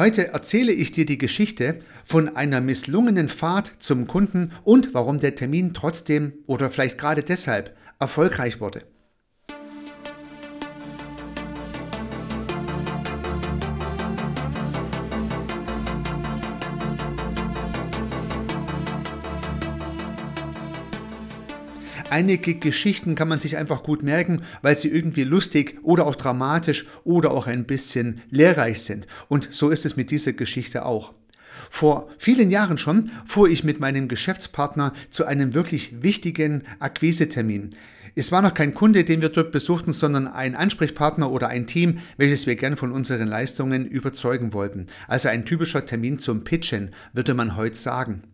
Heute erzähle ich dir die Geschichte von einer misslungenen Fahrt zum Kunden und warum der Termin trotzdem oder vielleicht gerade deshalb erfolgreich wurde. Einige Geschichten kann man sich einfach gut merken, weil sie irgendwie lustig oder auch dramatisch oder auch ein bisschen lehrreich sind. Und so ist es mit dieser Geschichte auch. Vor vielen Jahren schon fuhr ich mit meinem Geschäftspartner zu einem wirklich wichtigen Akquisetermin. Es war noch kein Kunde, den wir dort besuchten, sondern ein Ansprechpartner oder ein Team, welches wir gern von unseren Leistungen überzeugen wollten. Also ein typischer Termin zum Pitchen, würde man heute sagen.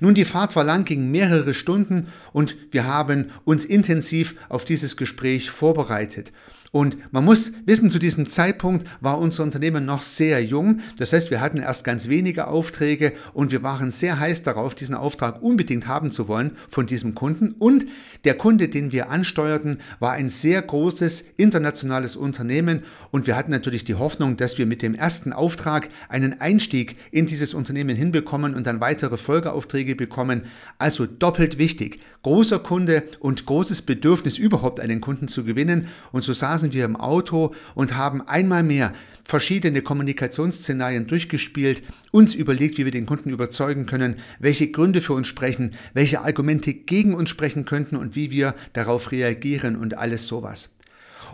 Nun, die Fahrt war lang, ging mehrere Stunden und wir haben uns intensiv auf dieses Gespräch vorbereitet. Und man muss wissen, zu diesem Zeitpunkt war unser Unternehmen noch sehr jung. Das heißt, wir hatten erst ganz wenige Aufträge und wir waren sehr heiß darauf, diesen Auftrag unbedingt haben zu wollen von diesem Kunden. Und der Kunde, den wir ansteuerten, war ein sehr großes internationales Unternehmen und wir hatten natürlich die Hoffnung, dass wir mit dem ersten Auftrag einen Einstieg in dieses Unternehmen hinbekommen und dann weitere Folgeaufträge bekommen. Also doppelt wichtig. Großer Kunde und großes Bedürfnis überhaupt einen Kunden zu gewinnen. Und so saßen saßen wir im Auto und haben einmal mehr verschiedene Kommunikationsszenarien durchgespielt, uns überlegt, wie wir den Kunden überzeugen können, welche Gründe für uns sprechen, welche Argumente gegen uns sprechen könnten und wie wir darauf reagieren und alles sowas.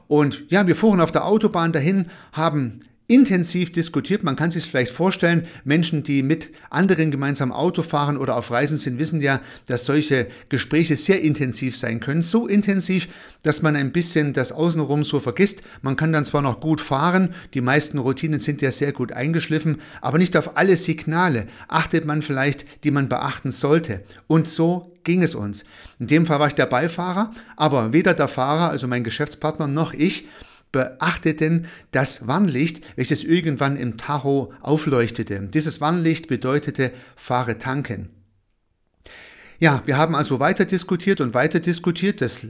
Und ja, wir fuhren auf der Autobahn dahin, haben intensiv diskutiert. Man kann sich vielleicht vorstellen, Menschen, die mit anderen gemeinsam Auto fahren oder auf Reisen sind, wissen ja, dass solche Gespräche sehr intensiv sein können. So intensiv, dass man ein bisschen das Außenrum so vergisst. Man kann dann zwar noch gut fahren, die meisten Routinen sind ja sehr gut eingeschliffen, aber nicht auf alle Signale achtet man vielleicht, die man beachten sollte. Und so ging es uns. In dem Fall war ich der Beifahrer, aber weder der Fahrer, also mein Geschäftspartner, noch ich beachteten das Warnlicht, welches irgendwann im Tacho aufleuchtete. Dieses Warnlicht bedeutete fahre tanken. Ja, wir haben also weiter diskutiert und weiter diskutiert. Das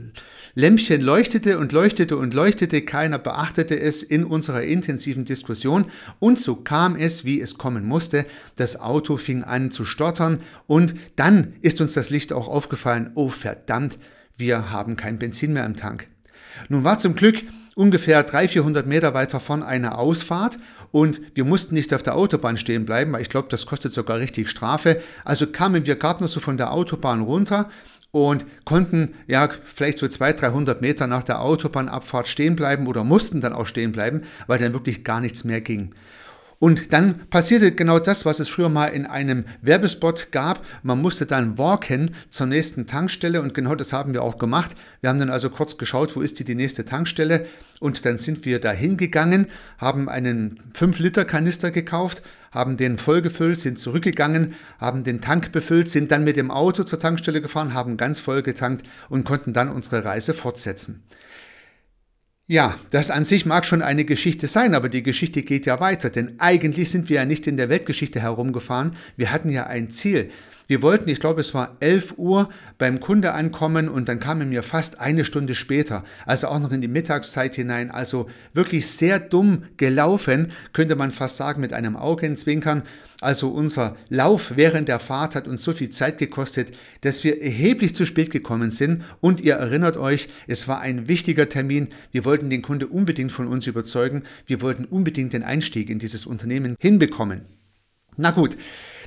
Lämpchen leuchtete und leuchtete und leuchtete. Keiner beachtete es in unserer intensiven Diskussion. Und so kam es, wie es kommen musste. Das Auto fing an zu stottern und dann ist uns das Licht auch aufgefallen. Oh verdammt, wir haben kein Benzin mehr im Tank. Nun war zum Glück ungefähr 300, 400 Meter weiter von einer Ausfahrt und wir mussten nicht auf der Autobahn stehen bleiben, weil ich glaube, das kostet sogar richtig Strafe. Also kamen wir gerade noch so von der Autobahn runter und konnten ja vielleicht so 200, 300 Meter nach der Autobahnabfahrt stehen bleiben oder mussten dann auch stehen bleiben, weil dann wirklich gar nichts mehr ging. Und dann passierte genau das, was es früher mal in einem Werbespot gab. Man musste dann walken zur nächsten Tankstelle und genau das haben wir auch gemacht. Wir haben dann also kurz geschaut, wo ist die, die nächste Tankstelle und dann sind wir da hingegangen, haben einen 5-Liter-Kanister gekauft, haben den vollgefüllt, sind zurückgegangen, haben den Tank befüllt, sind dann mit dem Auto zur Tankstelle gefahren, haben ganz voll getankt und konnten dann unsere Reise fortsetzen. Ja, das an sich mag schon eine Geschichte sein, aber die Geschichte geht ja weiter, denn eigentlich sind wir ja nicht in der Weltgeschichte herumgefahren, wir hatten ja ein Ziel. Wir wollten, ich glaube, es war 11 Uhr beim Kunde ankommen und dann kamen wir fast eine Stunde später, also auch noch in die Mittagszeit hinein. Also wirklich sehr dumm gelaufen, könnte man fast sagen, mit einem Augenzwinkern. Also unser Lauf während der Fahrt hat uns so viel Zeit gekostet, dass wir erheblich zu spät gekommen sind. Und ihr erinnert euch, es war ein wichtiger Termin. Wir wollten den Kunde unbedingt von uns überzeugen. Wir wollten unbedingt den Einstieg in dieses Unternehmen hinbekommen. Na gut,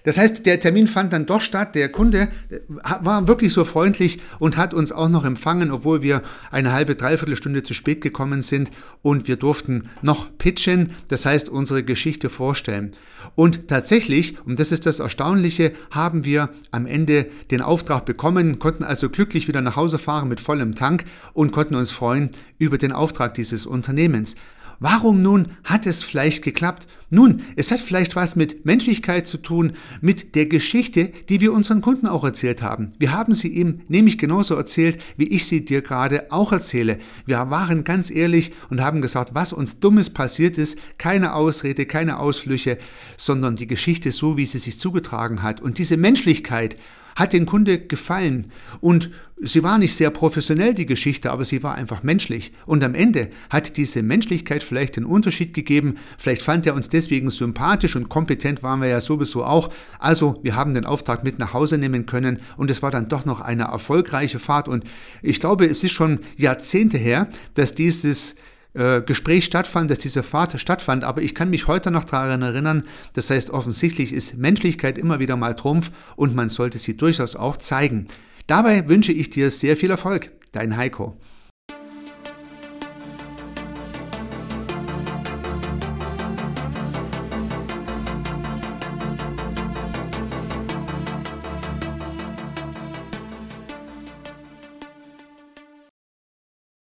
das heißt, der Termin fand dann doch statt. Der Kunde äh, war wirklich so freundlich und hat uns auch noch empfangen, obwohl wir eine halbe, dreiviertel Stunde zu spät gekommen sind und wir durften noch pitchen, das heißt unsere Geschichte vorstellen. Und tatsächlich, und das ist das Erstaunliche, haben wir am Ende den Auftrag bekommen, konnten also glücklich wieder nach Hause fahren mit vollem Tank und konnten uns freuen über den Auftrag dieses Unternehmens. Warum nun hat es vielleicht geklappt? Nun, es hat vielleicht was mit Menschlichkeit zu tun, mit der Geschichte, die wir unseren Kunden auch erzählt haben. Wir haben sie ihm nämlich genauso erzählt, wie ich sie dir gerade auch erzähle. Wir waren ganz ehrlich und haben gesagt, was uns Dummes passiert ist, keine Ausrede, keine Ausflüche, sondern die Geschichte so, wie sie sich zugetragen hat. Und diese Menschlichkeit hat den Kunde gefallen und sie war nicht sehr professionell, die Geschichte, aber sie war einfach menschlich. Und am Ende hat diese Menschlichkeit vielleicht den Unterschied gegeben. Vielleicht fand er uns deswegen sympathisch und kompetent waren wir ja sowieso auch. Also wir haben den Auftrag mit nach Hause nehmen können und es war dann doch noch eine erfolgreiche Fahrt. Und ich glaube, es ist schon Jahrzehnte her, dass dieses äh, Gespräch stattfand, dass diese Fahrt stattfand, aber ich kann mich heute noch daran erinnern, das heißt offensichtlich ist Menschlichkeit immer wieder mal Trumpf und man sollte sie durchaus auch zeigen. Dabei wünsche ich dir sehr viel Erfolg, dein Heiko.